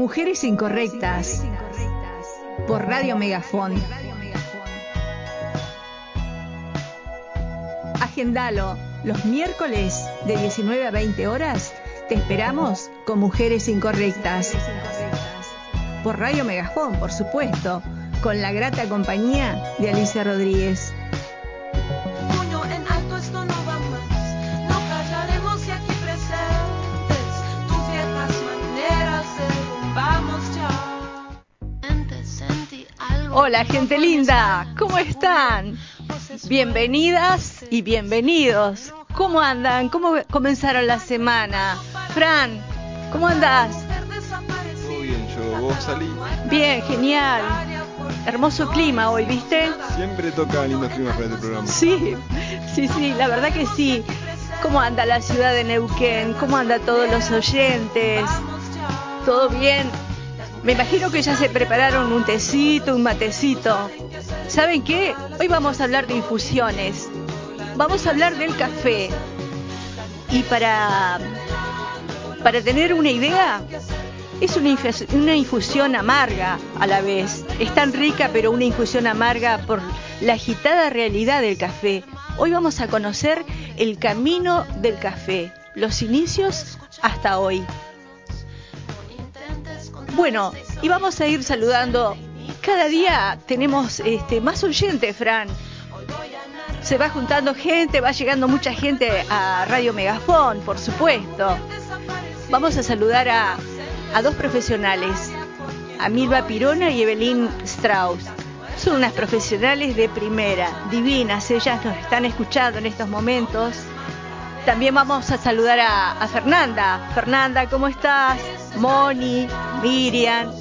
Mujeres Incorrectas. Por Radio Megafón. Agendalo. Los miércoles de 19 a 20 horas te esperamos con Mujeres Incorrectas. Por Radio Megafón, por supuesto, con la grata compañía de Alicia Rodríguez. Hola gente linda, ¿cómo están? Bienvenidas y bienvenidos. ¿Cómo andan? ¿Cómo comenzaron la semana? Fran, ¿cómo andás? Todo bien, yo, vos salí. Bien, genial. Hermoso clima hoy, ¿viste? Siempre toca lindos climas para este programa. Sí, sí, sí, la verdad que sí. ¿Cómo anda la ciudad de Neuquén? ¿Cómo anda todos los oyentes? ¿Todo bien? Me imagino que ya se prepararon un tecito, un matecito. ¿Saben qué? Hoy vamos a hablar de infusiones. Vamos a hablar del café. Y para, para tener una idea, es una, una infusión amarga a la vez. Es tan rica, pero una infusión amarga por la agitada realidad del café. Hoy vamos a conocer el camino del café, los inicios hasta hoy. Bueno, y vamos a ir saludando. Cada día tenemos este, más oyentes, Fran. Se va juntando gente, va llegando mucha gente a Radio Megafón, por supuesto. Vamos a saludar a, dos profesionales, a Milva Pirona y Evelyn Strauss. Son unas profesionales de primera, divinas, ellas nos están escuchando en estos momentos. También vamos a saludar a, a Fernanda. Fernanda, ¿cómo estás? Moni, Miriam,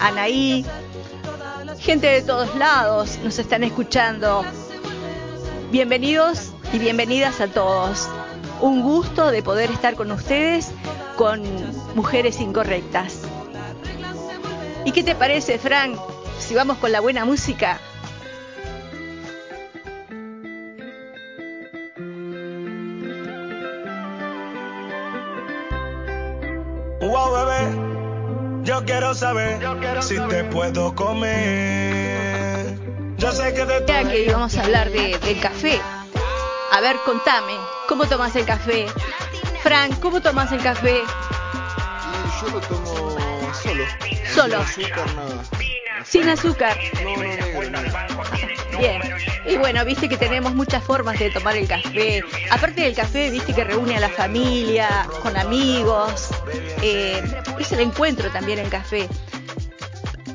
Anaí, gente de todos lados nos están escuchando. Bienvenidos y bienvenidas a todos. Un gusto de poder estar con ustedes con Mujeres Incorrectas. ¿Y qué te parece, Frank, si vamos con la buena música? Saber si te puedo comer. Yo sé que de Ya que íbamos a hablar de, del café. A ver, contame, ¿cómo tomas el café? Frank, ¿cómo tomas el café? Y yo lo tomo solo. Solo. Sin azúcar, nada. Sin azúcar. No, no, negro, negro. Bien. Y bueno, viste que tenemos muchas formas de tomar el café. Aparte del café, viste que reúne a la familia, con amigos. Eh, es el encuentro también el café.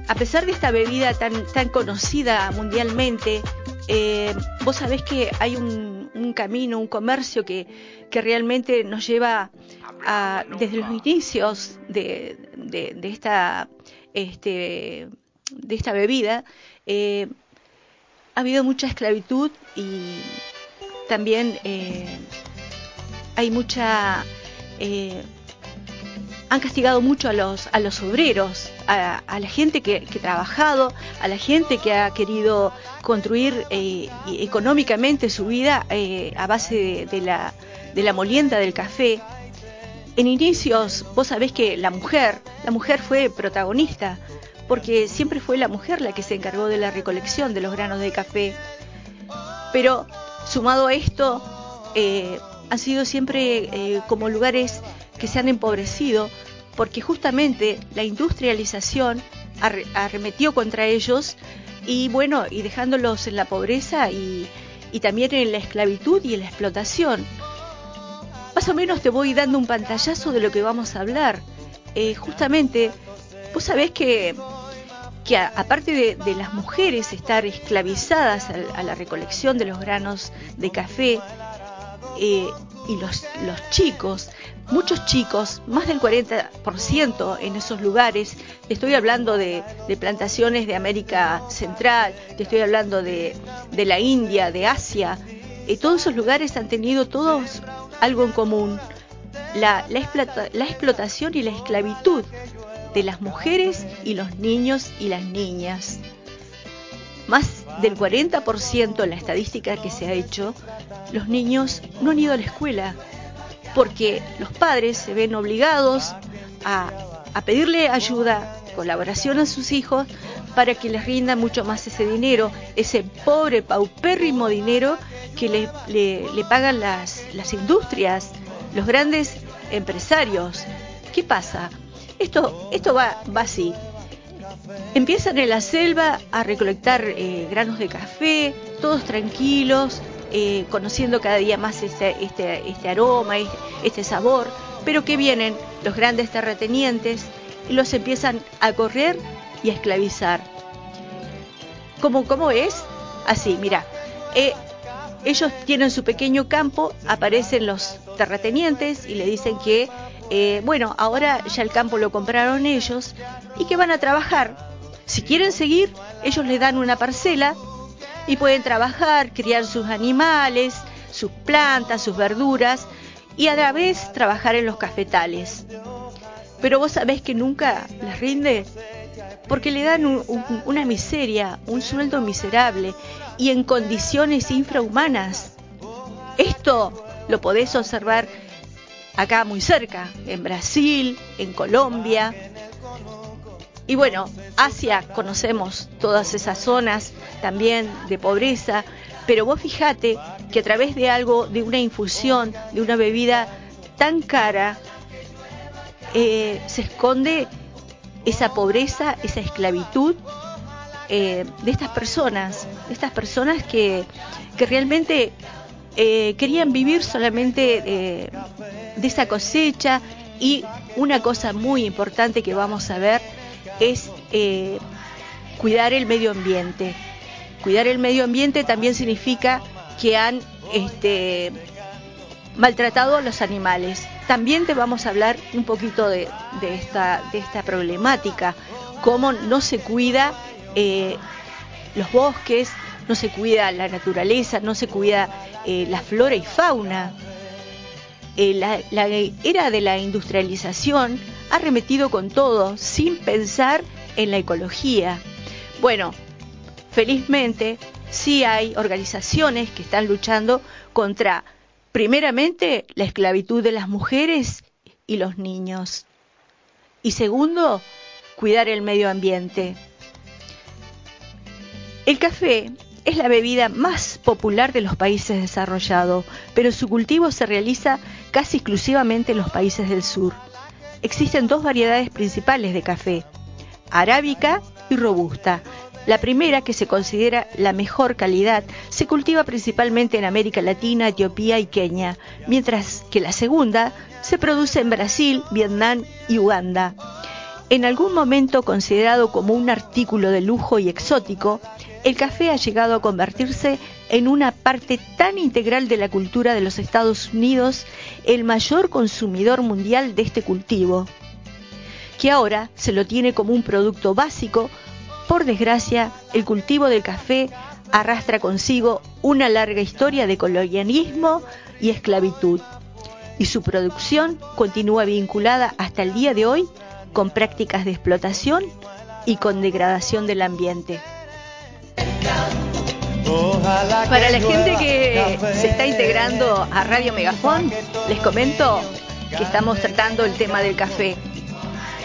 A pesar de esta bebida tan, tan conocida mundialmente, eh, vos sabés que hay un, camino, un comercio que, realmente nos lleva a, desde los inicios de, este, esta bebida, eh, ha habido mucha esclavitud y también eh, hay mucha han castigado mucho a los a los obreros a, la gente que, ha trabajado a la gente que ha querido construir eh, económicamente su vida eh, a base de, la molienda del café en inicios vos sabés que la mujer la mujer fue protagonista porque siempre fue la mujer la que se encargó de la recolección de los granos de café. Pero sumado a esto, eh, han sido siempre como lugares que se han empobrecido, porque justamente la industrialización arre- arremetió contra ellos y bueno, y dejándolos en la pobreza y, y también en la esclavitud y en la explotación. Más o menos te voy dando un pantallazo de lo que vamos a hablar. Eh, justamente, vos sabés que que a- aparte de, las mujeres estar esclavizadas al- a, la recolección de los granos de café eh, y los, los chicos, muchos chicos, más del 40% en esos lugares, te estoy hablando de, plantaciones de América Central, te estoy hablando de, de la India, de Asia, eh, todos esos lugares han tenido todos algo en común, la, la explota- la explotación y la esclavitud de las mujeres y los niños y las niñas. Más del 40% en la estadística que se ha hecho, los niños no han ido a la escuela porque los padres se ven obligados a pedirle ayuda, colaboración a sus hijos para que les rinda mucho más ese dinero, ese pobre, paupérrimo dinero que le, le- le pagan las, las industrias, los grandes empresarios. ¿Qué pasa? Esto, esto va, va así. Empiezan en la selva a recolectar eh, granos de café, todos tranquilos, eh, conociendo cada día más este, este, este aroma, este, sabor, pero que vienen los grandes terratenientes y los empiezan a correr y a esclavizar. ¿Cómo, cómo es? Así, mira, eh, ellos tienen su pequeño campo, aparecen los terratenientes y le dicen que, eh, bueno, ahora ya el campo lo compraron ellos y que van a trabajar. Si quieren seguir, ellos le dan una parcela y pueden trabajar, criar sus animales, sus plantas, sus verduras y a la vez trabajar en los cafetales. Pero vos sabés que nunca les rinde porque le dan un- un- una miseria, un sueldo miserable y en condiciones infrahumanas. Esto lo podés observar acá muy cerca, en Brasil, en Colombia. Y bueno, Asia conocemos todas esas zonas también de pobreza, pero vos fijate que a través de algo, de una infusión, de una bebida tan cara, eh, se esconde esa pobreza, esa esclavitud eh, de estas personas, de estas personas que, que realmente eh, querían vivir solamente de esa cosecha. Y una cosa muy importante que vamos a ver es eh, cuidar el medio ambiente. Cuidar el medio ambiente también significa que han este, maltratado a los animales. También te vamos a hablar un poquito de, de esta, de esta problemática, cómo no se cuida eh, los bosques, no se cuida la naturaleza, no se cuida eh, la flora y fauna. La era de la industrialización ha con todo sin pensar en la ecología. Bueno, felizmente sí hay organizaciones que están luchando contra, primeramente, la esclavitud de las mujeres y los niños. Y segundo, cuidar el medio ambiente. El café es la bebida más popular de los países desarrollados, pero su cultivo se realiza casi exclusivamente en los países del sur. Existen dos variedades principales de café, arábica y robusta. La primera, que se considera la mejor calidad, se cultiva principalmente en América Latina, Etiopía y Kenia, mientras que la segunda se produce en Brasil, Vietnam y Uganda. En algún momento considerado como un artículo de lujo y exótico, el café ha llegado a convertirse en una parte tan integral de la cultura de los Estados Unidos, el mayor consumidor mundial de este cultivo, que ahora se lo tiene como un producto básico. Por desgracia, el cultivo del café arrastra consigo una larga historia de colonialismo y esclavitud, y su producción continúa vinculada hasta el día de hoy con prácticas de explotación y con degradación del ambiente. Para la gente que se está integrando a Radio Megafón, les comento que estamos tratando el tema del café.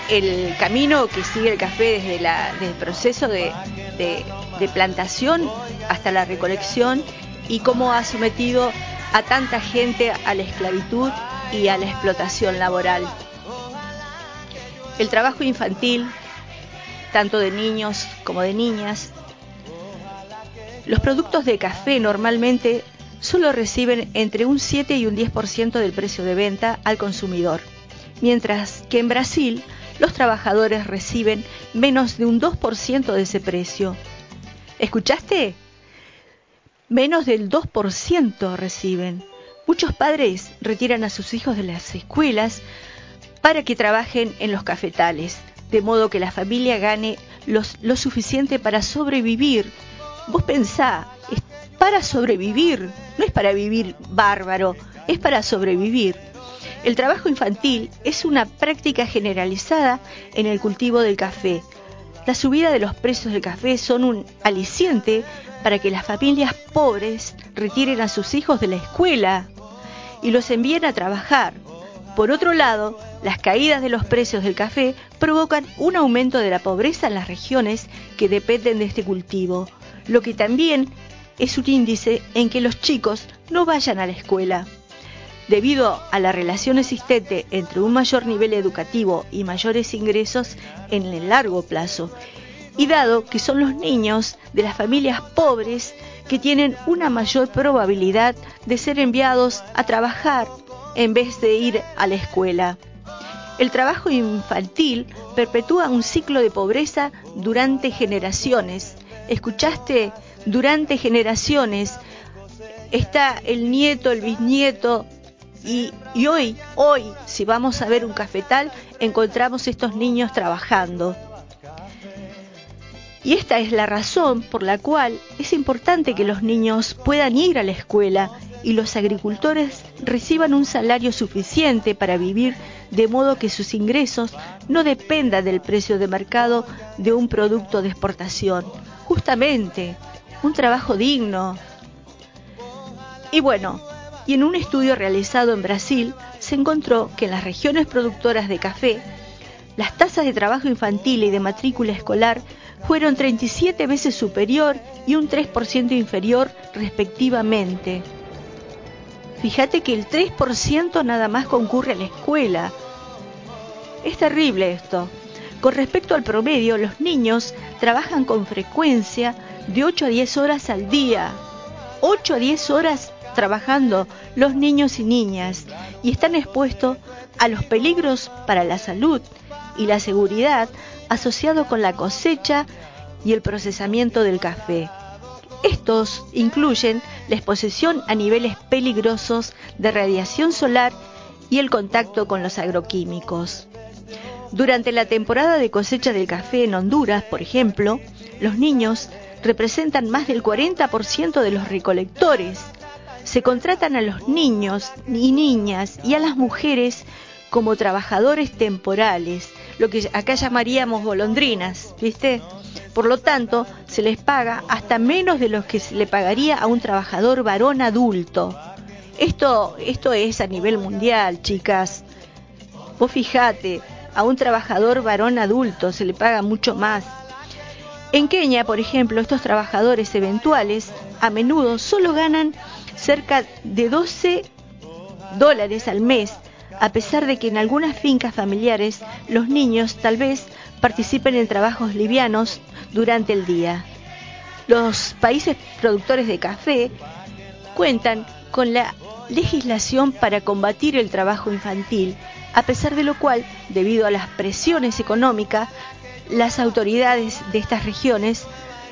El camino que sigue el café desde, la, desde el proceso de, de- de plantación hasta la recolección y cómo ha sometido a tanta gente a la esclavitud y a la explotación laboral. El trabajo infantil, tanto de niños como de niñas, los productos de café normalmente solo reciben entre un 7 y un 10% del precio de venta al consumidor, mientras que en Brasil los trabajadores reciben menos de un 2% de ese precio. ¿Escuchaste? Menos del 2% reciben. Muchos padres retiran a sus hijos de las escuelas para que trabajen en los cafetales, de modo que la familia gane los- lo suficiente para sobrevivir. Vos pensá, es para sobrevivir, no es para vivir bárbaro, es para sobrevivir. El trabajo infantil es una práctica generalizada en el cultivo del café. La subida de los precios del café son un aliciente para que las familias pobres retiren a sus hijos de la escuela y los envíen a trabajar. Por otro lado, Las caídas de los precios del café provocan un aumento de la pobreza en las regiones que dependen de este cultivo, lo que también es un índice en que los chicos no vayan a la escuela. Debido a la relación existente entre un mayor nivel educativo y mayores ingresos en el largo plazo, y dado que son los niños de las familias pobres que tienen una mayor probabilidad de ser enviados a trabajar en vez de ir a la escuela. El trabajo infantil perpetúa un ciclo de pobreza durante generaciones. ¿Escuchaste? Durante generaciones está el nieto, el bisnieto, y, hoy, hoy, si vamos a ver un cafetal, encontramos estos niños trabajando. Y esta es la razón por la cual es importante que los niños puedan ir a la escuela y los agricultores reciban un salario suficiente para vivir de modo que sus ingresos no dependan del precio de mercado de un producto de exportación. Justamente, un trabajo digno. Y bueno, y en un estudio realizado en Brasil se encontró que en las regiones productoras de café, las tasas de trabajo infantil y de matrícula escolar fueron 37 veces superior y un 3% inferior respectivamente. Fíjate que el 3% nada más concurre a la escuela. Es terrible esto. Con respecto al promedio, los niños trabajan con frecuencia de 8 a 10 horas al día. 8 a 10 horas trabajando los niños y niñas y están expuestos a los peligros para la salud y la seguridad asociado con la cosecha y el procesamiento del café. Estos incluyen la exposición a niveles peligrosos de radiación solar y el contacto con los agroquímicos. Durante la temporada de cosecha del café en Honduras, por ejemplo, los niños representan más del 40% de los recolectores. Se contratan a los niños y niñas y a las mujeres como trabajadores temporales, lo que acá llamaríamos golondrinas, ¿viste? Por lo tanto, se les paga hasta menos de lo que se le pagaría a un trabajador varón adulto. Esto, esto es a nivel mundial, chicas. Vos fijate, a un trabajador varón adulto se le paga mucho más. En Kenia, por ejemplo, estos trabajadores eventuales a menudo solo ganan cerca de 12 dólares al mes a pesar de que en algunas fincas familiares los niños tal vez participen en trabajos livianos durante el día. Los países productores de café cuentan con la legislación para combatir el trabajo infantil, a pesar de lo cual, debido a las presiones económicas, las autoridades de estas regiones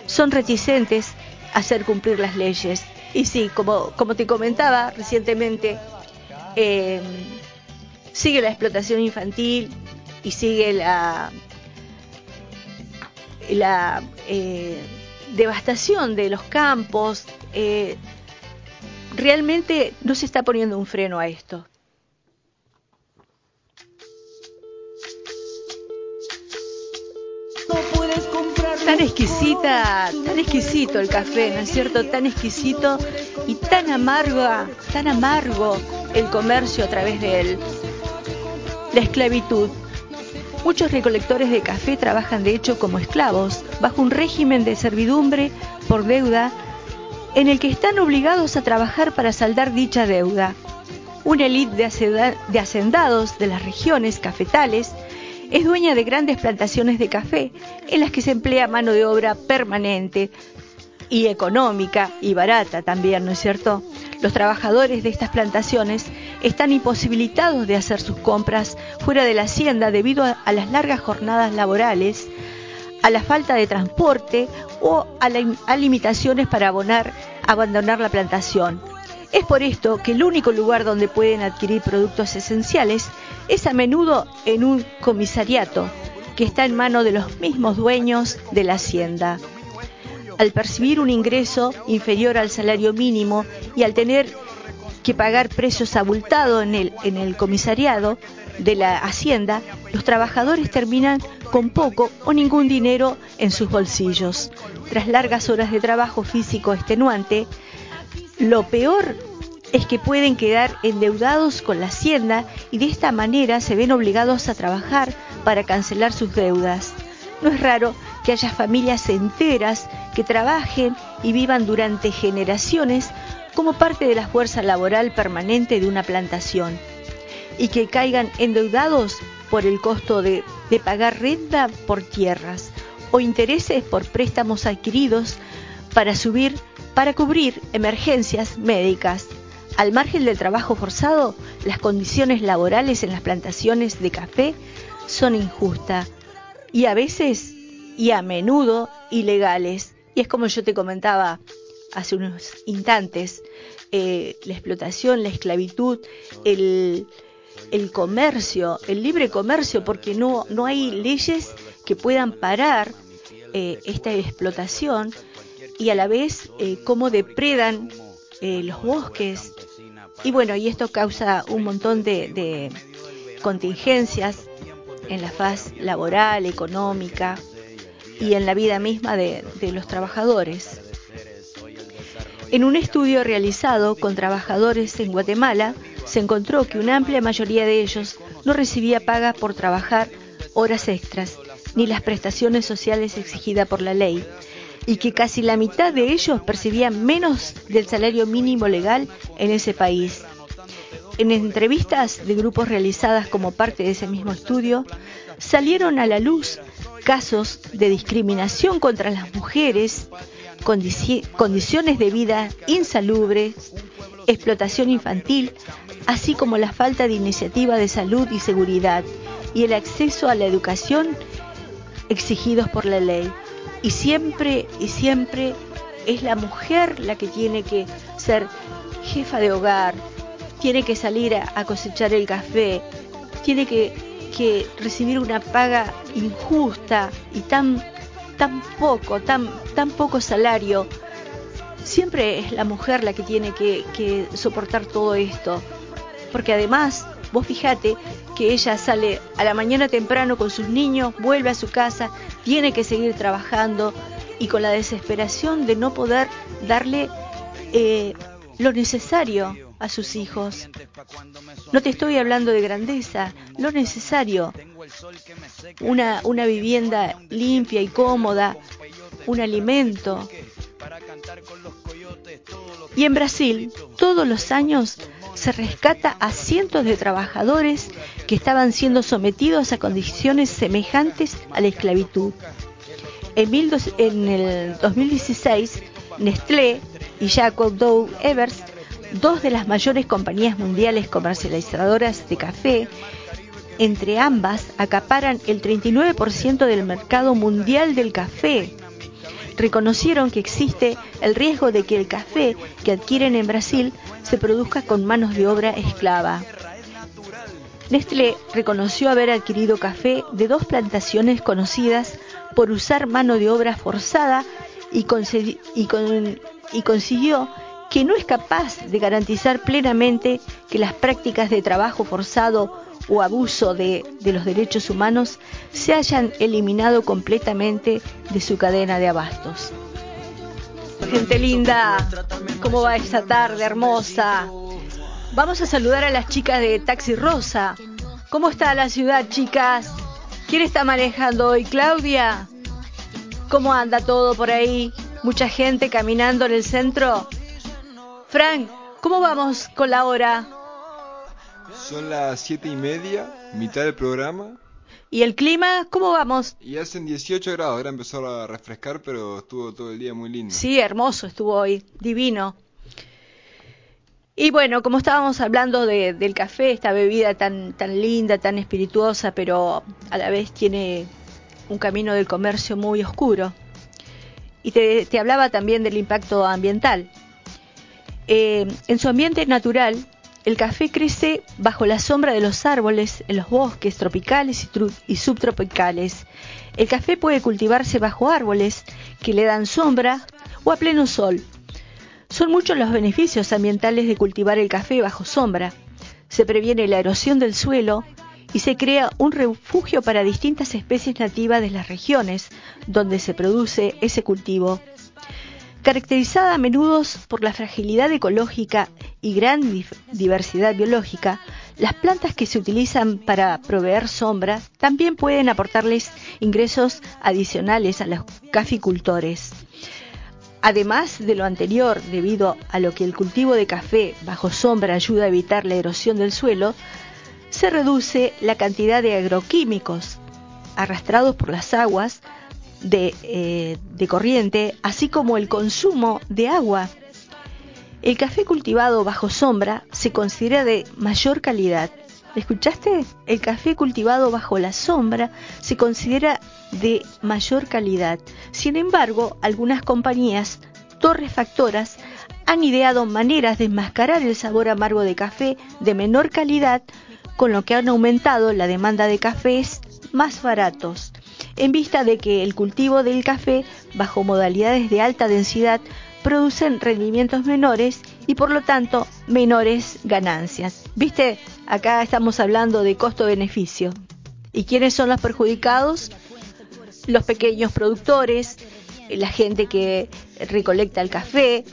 son reticentes a hacer cumplir las leyes. Y sí, como, te comentaba recientemente, eh, sigue la explotación infantil y sigue la, la eh, devastación de los campos. Eh, realmente no se está poniendo un freno a esto. Tan exquisita, tan exquisito el café, ¿no es cierto? Tan exquisito y tan amargo, tan amargo el comercio a través de él. La esclavitud. Muchos recolectores de café trabajan de hecho como esclavos, bajo un régimen de servidumbre por deuda en el que están obligados a trabajar para saldar dicha deuda. Una élite de hacendados de las regiones cafetales es dueña de grandes plantaciones de café en las que se emplea mano de obra permanente y económica y barata también, ¿no es cierto? Los trabajadores de estas plantaciones están imposibilitados de hacer sus compras fuera de la hacienda debido a, las largas jornadas laborales, a la falta de transporte o a, limitaciones para abandonar la plantación. Es por esto que el único lugar donde pueden adquirir productos esenciales es a menudo en un comisariato que está en manos de los mismos dueños de la hacienda al percibir un ingreso inferior al salario mínimo y al tener que pagar precios abultados en el, en el comisariado de la hacienda, los trabajadores terminan con poco o ningún dinero en sus bolsillos. Tras largas horas de trabajo físico extenuante, lo peor es que pueden quedar endeudados con la hacienda y de esta manera se ven obligados a trabajar para cancelar sus deudas. No es raro que haya familias enteras que trabajen y vivan durante generaciones como parte de la fuerza laboral permanente de una plantación y que caigan endeudados por el costo de, pagar renta por tierras o intereses por préstamos adquiridos para subir para cubrir emergencias médicas. Al margen del trabajo forzado, las condiciones laborales en las plantaciones de café son injustas y a veces y a menudo ilegales. Y es como yo te comentaba hace unos instantes, eh, la explotación, la esclavitud, el, el comercio, el libre comercio, porque no, no hay leyes que puedan parar eh, esta explotación y a la vez eh, cómo depredan eh, los bosques. Y bueno, y esto causa un montón de, contingencias en la faz laboral, económica y en la vida misma de, de los trabajadores. En un estudio realizado con trabajadores en Guatemala, se encontró que una amplia mayoría de ellos no recibía paga por trabajar horas extras ni las prestaciones sociales exigidas por la ley, y que casi la mitad de ellos percibían menos del salario mínimo legal en ese país. En entrevistas de grupos realizadas como parte de ese mismo estudio, salieron a la luz casos de discriminación contra las mujeres, condici condiciones de vida insalubres, explotación infantil, así como la falta de iniciativa de salud y seguridad y el acceso a la educación exigidos por la ley. Y siempre y siempre es la mujer la que tiene que ser jefa de hogar, tiene que salir a, cosechar el café, tiene que, que, recibir una paga injusta y tan, tan poco, tan, tan poco salario. Siempre es la mujer la que tiene que, que soportar todo esto, porque además Vos fijate que ella sale a la mañana temprano con sus niños, vuelve a su casa, tiene que seguir trabajando y con la desesperación de no poder darle eh, lo necesario a sus hijos. No te estoy hablando de grandeza, lo necesario. Una, una vivienda limpia y cómoda, un alimento. Y en Brasil, todos los años se rescata a cientos de trabajadores que estaban siendo sometidos a condiciones semejantes a la esclavitud. En, dos, el 2016, Nestlé y Jacob Dow Evers, dos de las mayores compañías mundiales comercializadoras de café, entre ambas acaparan el 39% del mercado mundial del café. Reconocieron que existe el riesgo de que el café que adquieren en Brasil se produzca con manos de obra esclava. Nestlé reconoció haber adquirido café de dos plantaciones conocidas por usar mano de obra forzada y, y, con y consiguió que no es capaz de garantizar plenamente que las prácticas de trabajo forzado o abuso de, los derechos humanos se hayan eliminado completamente de su cadena de abastos. Gente linda, ¿cómo va esta tarde hermosa? Vamos a saludar a las chicas de Taxi Rosa. ¿Cómo está la ciudad, chicas? ¿Quién está manejando hoy? Claudia. ¿Cómo anda todo por ahí? ¿Mucha gente caminando en el centro? Frank, ¿cómo vamos con la hora? Son las siete y media, mitad del programa. ¿Y el clima? ¿Cómo vamos? Y hacen 18 grados, ahora empezó a refrescar, pero estuvo todo el día muy lindo. Sí, hermoso estuvo hoy, divino. Y bueno, como estábamos hablando de, del café, esta bebida tan, tan linda, tan espirituosa, pero a la vez tiene un camino del comercio muy oscuro. Y te, te hablaba también del impacto ambiental. Eh, en su ambiente natural, el café crece bajo la sombra de los árboles en los bosques tropicales y, subtropicales. El café puede cultivarse bajo árboles que le dan sombra o a pleno sol. Son muchos los beneficios ambientales de cultivar el café bajo sombra. Se previene la erosión del suelo y se crea un refugio para distintas especies nativas de las regiones donde se produce ese cultivo. Caracterizada a menudo por la fragilidad ecológica y gran diversidad biológica, las plantas que se utilizan para proveer sombra también pueden aportarles ingresos adicionales a los caficultores. Además de lo anterior, debido a lo que el cultivo de café bajo sombra ayuda a evitar la erosión del suelo, se reduce la cantidad de agroquímicos arrastrados por las aguas de, eh, de corriente, así como el consumo de agua. El café cultivado bajo sombra se considera de mayor calidad. ¿Escuchaste? El café cultivado bajo la sombra se considera de mayor calidad. Sin embargo, algunas compañías torrefactoras han ideado maneras de enmascarar el sabor amargo de café de menor calidad, con lo que han aumentado la demanda de cafés más baratos en vista de que el cultivo del café bajo modalidades de alta densidad producen rendimientos menores y por lo tanto menores ganancias. ¿Viste? Acá estamos hablando de costo-beneficio. ¿Y quiénes son los perjudicados? Los pequeños productores, la gente que recolecta el café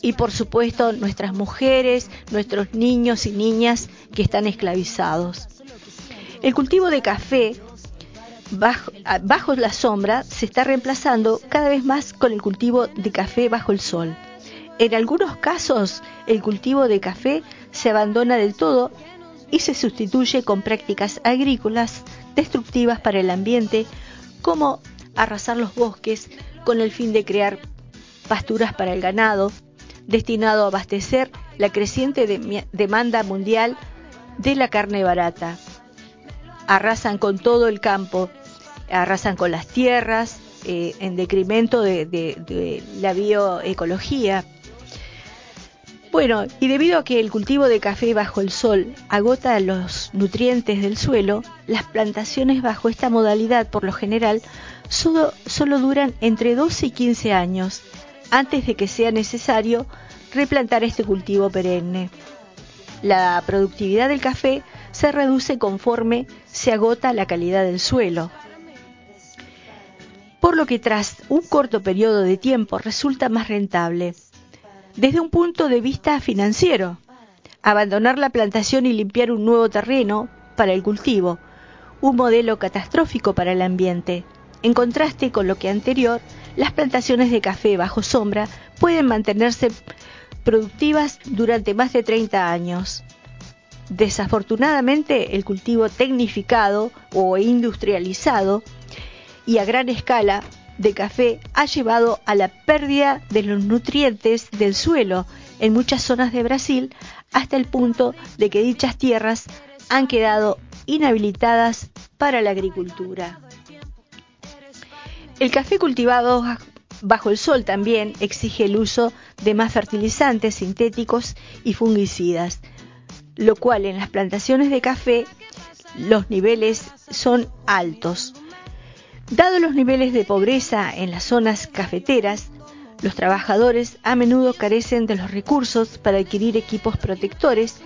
y por supuesto nuestras mujeres, nuestros niños y niñas que están esclavizados. El cultivo de café bajo, la sombra se está reemplazando cada vez más con el cultivo de café bajo el sol. En algunos casos, el cultivo de café se abandona del todo y se sustituye con prácticas agrícolas destructivas para el ambiente, como arrasar los bosques con el fin de crear pasturas para el ganado, destinado a abastecer la creciente demanda mundial de la carne barata arrasan con todo el campo, arrasan con las tierras, eh, en decremento de, la bioecología. Bueno, y debido a que el cultivo de café bajo el sol agota los nutrientes del suelo, las plantaciones bajo esta modalidad por lo general solo, solo duran entre 12 y 15 años antes de que sea necesario replantar este cultivo perenne. La productividad del café se reduce conforme se agota la calidad del suelo. Por lo que tras un corto periodo de tiempo resulta más rentable. Desde un punto de vista financiero, abandonar la plantación y limpiar un nuevo terreno para el cultivo, un modelo catastrófico para el ambiente. En contraste con lo que anterior, las plantaciones de café bajo sombra pueden mantenerse productivas durante más de 30 años. Desafortunadamente, el cultivo tecnificado o industrializado y a gran escala de café ha llevado a la pérdida de los nutrientes del suelo en muchas zonas de Brasil hasta el punto de que dichas tierras han quedado inhabilitadas para la agricultura. El café cultivado bajo el sol también exige el uso de más fertilizantes sintéticos y fungicidas, lo cual en las plantaciones de café los niveles son altos. Dado los niveles de pobreza en las zonas cafeteras, los trabajadores a menudo carecen de los recursos para adquirir equipos protectores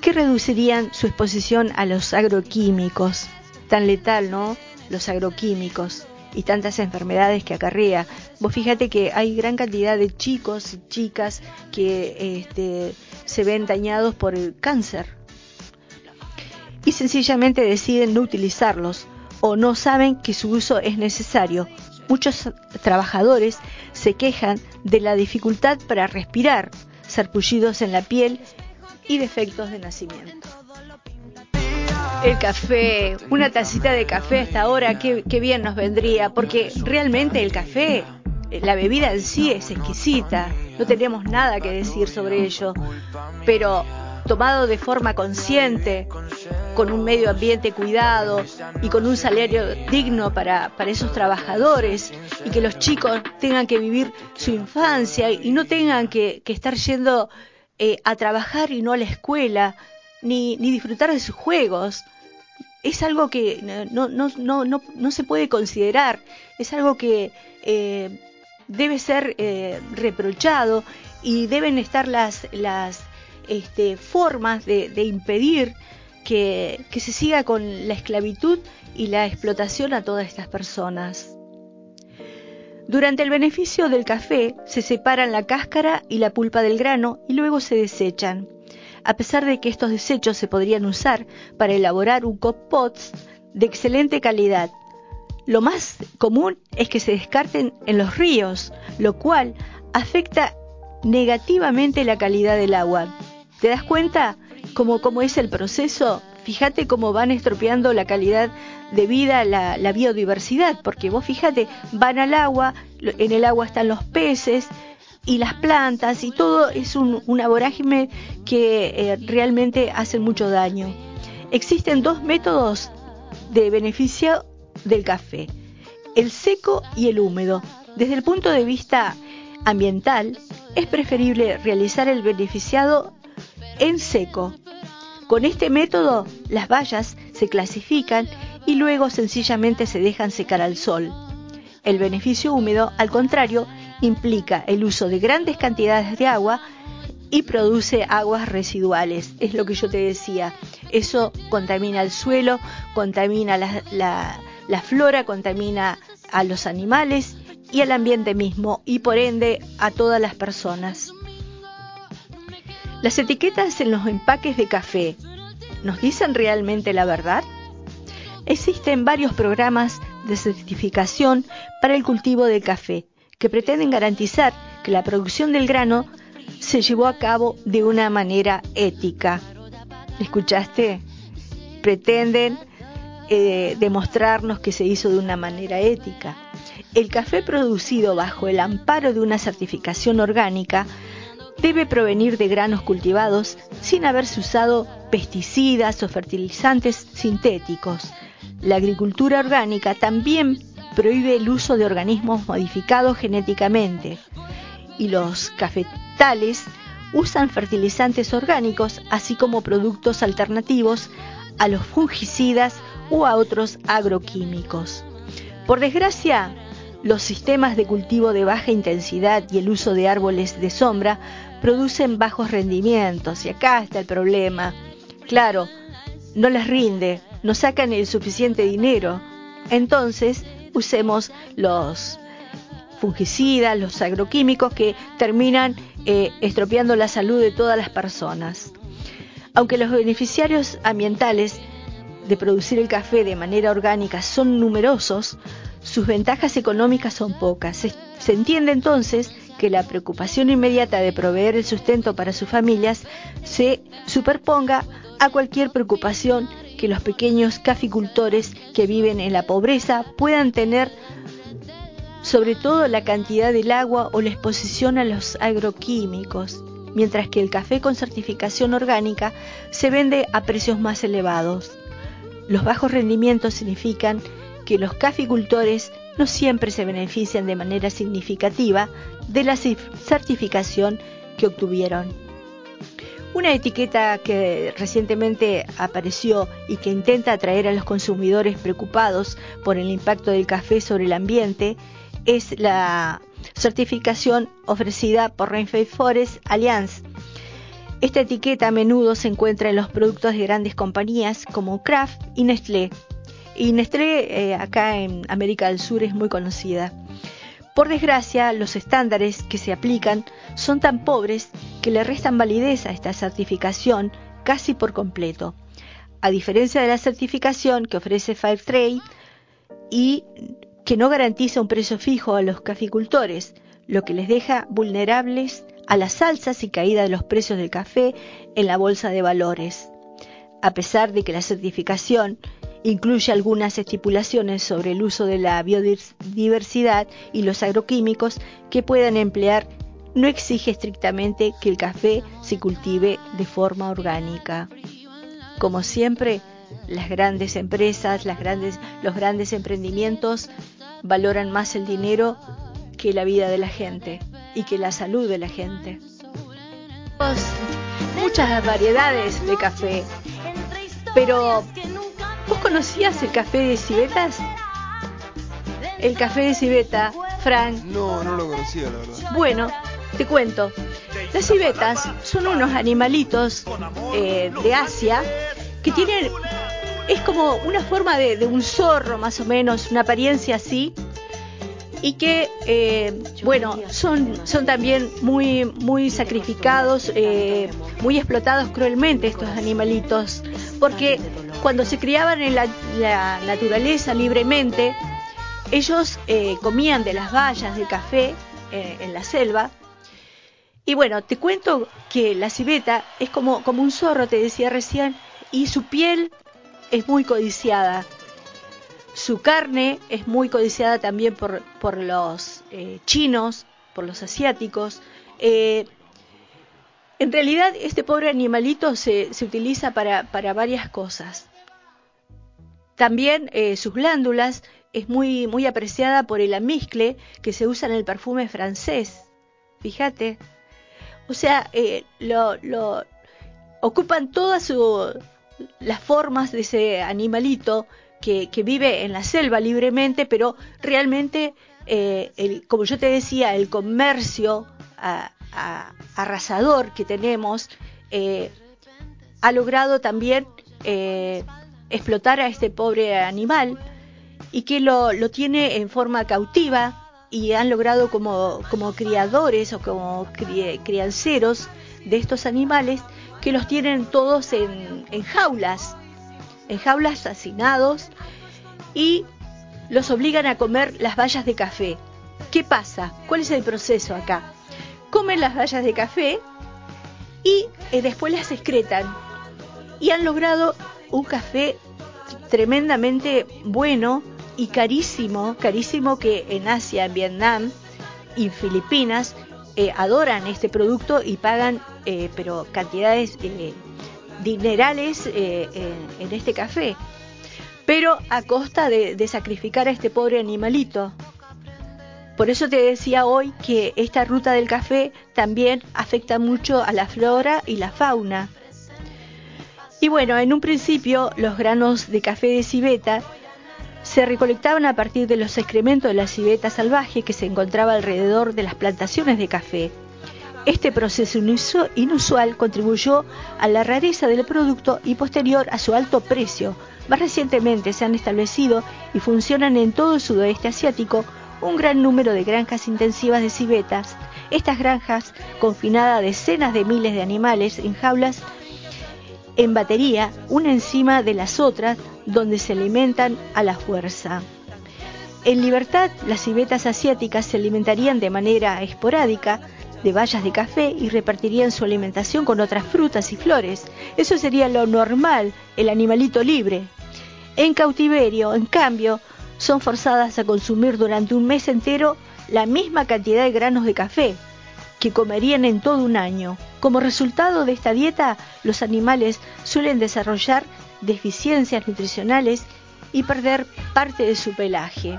que reducirían su exposición a los agroquímicos. Tan letal, ¿no? Los agroquímicos y tantas enfermedades que acarrea. Vos fíjate que hay gran cantidad de chicos y chicas que este, se ven dañados por el cáncer y sencillamente deciden no utilizarlos o no saben que su uso es necesario. Muchos trabajadores se quejan de la dificultad para respirar, sarpullidos en la piel y defectos de nacimiento. El café, una tacita de café hasta ahora, qué, bien nos vendría, porque realmente el café, la bebida en sí es exquisita, no tenemos nada que decir sobre ello, pero tomado de forma consciente, con un medio ambiente cuidado y con un salario digno para, para esos trabajadores y que los chicos tengan que vivir su infancia y no tengan que, estar yendo eh, a trabajar y no a la escuela, ni, ni disfrutar de sus juegos es algo que no, no, no, no, no se puede considerar, es algo que eh, debe ser eh, reprochado y deben estar las, este, formas de, impedir que, se siga con la esclavitud y la explotación a todas estas personas. Durante el beneficio del café se separan la cáscara y la pulpa del grano y luego se desechan. A pesar de que estos desechos se podrían usar para elaborar un compot de excelente calidad, lo más común es que se descarten en los ríos, lo cual afecta negativamente la calidad del agua. ¿Te das cuenta cómo, es el proceso? Fíjate cómo van estropeando la calidad de vida, la, biodiversidad, porque vos fíjate, van al agua, en el agua están los peces y las plantas y todo es un, una que eh, realmente hace mucho daño. Existen dos métodos de beneficio del café, el seco y el húmedo. Desde el punto de vista ambiental, es preferible realizar el beneficiado en seco. Con este método, las bayas se clasifican y luego sencillamente se dejan secar al sol. El beneficio húmedo, al contrario, implica el uso de grandes cantidades de agua y produce aguas residuales. Es lo que yo te decía. Eso contamina el suelo, contamina la, la, la flora, contamina a los animales y al ambiente mismo y por ende a todas las personas. Las etiquetas en los empaques de café, ¿nos dicen realmente la verdad? Existen varios programas de certificación para el cultivo del café que pretenden garantizar que la producción del grano se llevó a cabo de una manera ética. ¿Escuchaste? Pretenden eh, demostrarnos que se hizo de una manera ética. El café producido bajo el amparo de una certificación orgánica debe provenir de granos cultivados sin haberse usado pesticidas o fertilizantes sintéticos. La agricultura orgánica también prohíbe el uso de organismos modificados genéticamente y los cafetales usan fertilizantes orgánicos así como productos alternativos a los fungicidas o a otros agroquímicos. Por desgracia, los sistemas de cultivo de baja intensidad y el uso de árboles de sombra producen bajos rendimientos y acá está el problema. Claro, no les rinde, no sacan el suficiente dinero. Entonces, usemos los fungicidas, los agroquímicos que terminan eh, estropeando la salud de todas las personas. Aunque los beneficiarios ambientales de producir el café de manera orgánica son numerosos, sus ventajas económicas son pocas. Se, se, entiende entonces que la preocupación inmediata de proveer el sustento para sus familias se superponga a cualquier preocupación que los pequeños caficultores que viven en la pobreza puedan tener sobre todo la cantidad del agua o la exposición a los agroquímicos, mientras que el café con certificación orgánica se vende a precios más elevados. Los bajos rendimientos significan que los caficultores no siempre se benefician de manera significativa de la certificación que obtuvieron. Una etiqueta que recientemente apareció y que intenta atraer a los consumidores preocupados por el impacto del café sobre el ambiente es la certificación ofrecida por Rainforest Alliance. Esta etiqueta a menudo se encuentra en los productos de grandes compañías como Kraft y Nestlé. Y Nestlé eh, acá en América del Sur es muy conocida. Por desgracia, los estándares que se aplican son tan pobres que le restan validez a esta certificación casi por completo. A diferencia de la certificación que ofrece Fairtrade y que no garantiza un precio fijo a los caficultores, lo que les deja vulnerables a las alzas y caída de los precios del café en la bolsa de valores. A pesar de que la certificación Incluye algunas estipulaciones sobre el uso de la biodiversidad y los agroquímicos que puedan emplear. No exige estrictamente que el café se cultive de forma orgánica. Como siempre, las grandes empresas, los grandes emprendimientos valoran más el dinero que la vida de la gente y que la salud de la gente. Muchas variedades de café, pero ¿Vos conocías el café de civetas? El café de civeta, Frank. No, no lo conocía, la verdad. Bueno, te cuento. Las civetas son unos animalitos eh, de Asia que tienen. Es como una forma de, de un zorro, más o menos, una apariencia así. y que, eh, bueno, son, son también muy, muy sacrificados, eh, muy explotados cruelmente estos animalitos, porque cuando se criaban en la, naturaleza libremente, ellos eh, comían de las bayas del café eh, en la selva. Y bueno, te cuento que la civeta es como, como un zorro, te decía recién, y su piel es muy codiciada. Su carne es muy codiciada también por, por los eh, chinos, por los asiáticos. Eh, en realidad, este pobre animalito se, se utiliza para, para, varias cosas. También eh, sus glándulas es muy, muy apreciada por el amizcle que se usa en el perfume francés. Fíjate. O sea, lo, lo, ocupan todas su, las formas de ese animalito que, que, vive en la selva libremente, pero realmente, eh, el, como yo te decía, el comercio arrasador que tenemos eh, ha logrado también eh, explotar a este pobre animal y que lo, lo tiene en forma cautiva y han logrado como, como criadores o como cri, crianceros de estos animales que los tienen todos en, en jaulas, en jaulas hacinados y los obligan a comer las bayas de café. ¿Qué pasa? ¿Cuál es el proceso acá? Comen las bayas de café y eh, después las excretan y han logrado un café tremendamente bueno y carísimo, carísimo que en Asia, en Vietnam y Filipinas eh, adoran este producto y pagan, eh, pero cantidades eh, dinerales eh, en, este café, pero a costa de, de sacrificar a este pobre animalito. Por eso te decía hoy que esta ruta del café también afecta mucho a la flora y la fauna. Y bueno, en un principio los granos de café de civeta se recolectaban a partir de los excrementos de la civeta salvaje que se encontraba alrededor de las plantaciones de café. Este proceso inusual contribuyó a la rareza del producto y posterior a su alto precio. Más recientemente se han establecido y funcionan en todo el sudoeste asiático un gran número de granjas intensivas de civetas. Estas granjas, confinadas a decenas de miles de animales en jaulas en batería, una encima de las otras, donde se alimentan a la fuerza. En libertad, las civetas asiáticas se alimentarían de manera esporádica de bayas de café y repartirían su alimentación con otras frutas y flores. Eso sería lo normal, el animalito libre. En cautiverio, en cambio, son forzadas a consumir durante un mes entero la misma cantidad de granos de café que comerían en todo un año. Como resultado de esta dieta, los animales suelen desarrollar deficiencias nutricionales y perder parte de su pelaje.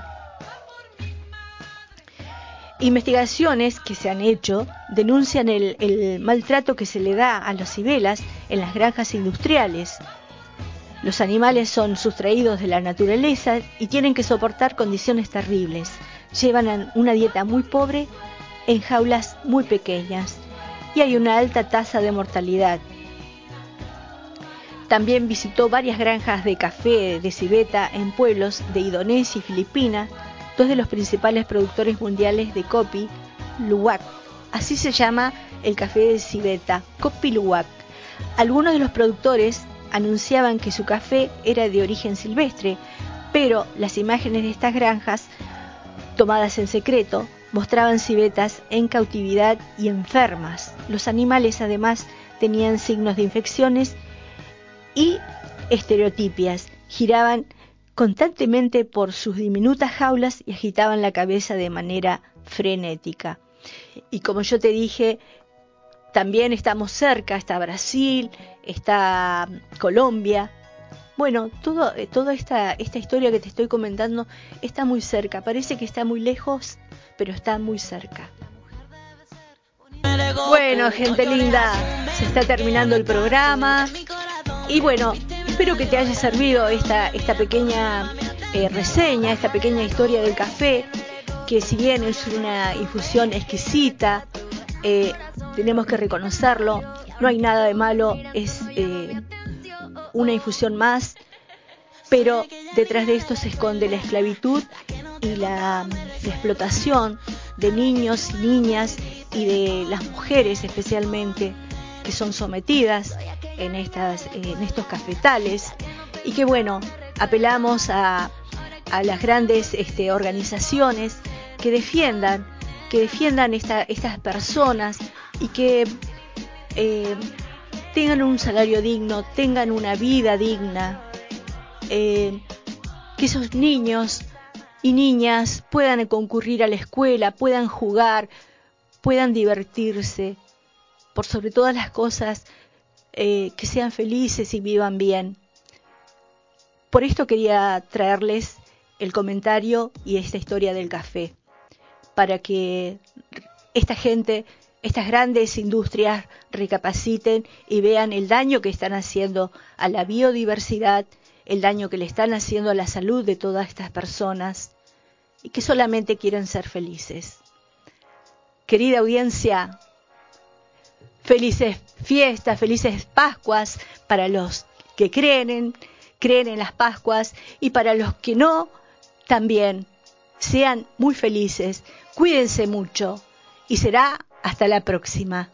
Investigaciones que se han hecho denuncian el, maltrato que se le da a las cibelas en las granjas industriales. Los animales son sustraídos de la naturaleza y tienen que soportar condiciones terribles. Llevan una dieta muy pobre en jaulas muy pequeñas y hay una alta tasa de mortalidad. También visitó varias granjas de café de civeta en pueblos de Indonesia y Filipinas, dos de los principales productores mundiales de copi, Luwak. Así se llama el café de civeta, Kopi Luwak. Algunos de los productores anunciaban que su café era de origen silvestre, pero las imágenes de estas granjas, tomadas en secreto, mostraban civetas en cautividad y enfermas. Los animales además tenían signos de infecciones y estereotipias. Giraban constantemente por sus diminutas jaulas y agitaban la cabeza de manera frenética. Y como yo te dije, también estamos cerca, está Brasil, está Colombia. Bueno, todo, toda esta, esta historia que te estoy comentando está muy cerca, parece que está muy lejos, pero está muy cerca. Bueno, gente linda, se está terminando el programa. Y bueno, espero que te haya servido esta, pequeña eh, reseña, esta pequeña historia del café, que si bien es una infusión exquisita, eh, tenemos que reconocerlo, no hay nada de malo, es eh, una infusión más, pero detrás de esto se esconde la esclavitud y la, explotación de niños y niñas y de las mujeres especialmente que son sometidas en, estas, en estos cafetales. Y que bueno, apelamos a, a las grandes este, organizaciones que defiendan, que defiendan esta, estas personas y que eh, tengan un salario digno, tengan una vida digna, eh, que esos niños y niñas puedan concurrir a la escuela, puedan jugar, puedan divertirse, por sobre todas las cosas, eh, que sean felices y vivan bien. Por esto quería traerles el comentario y esta historia del café, para que esta gente, estas grandes industrias recapaciten y vean el daño que están haciendo a la biodiversidad, el daño que le están haciendo a la salud de todas estas personas y que solamente quieren ser felices. Querida audiencia, felices fiestas, felices Pascuas para los que creen, creen en las Pascuas y para los que no, también. Sean muy felices, cuídense mucho y será hasta la próxima.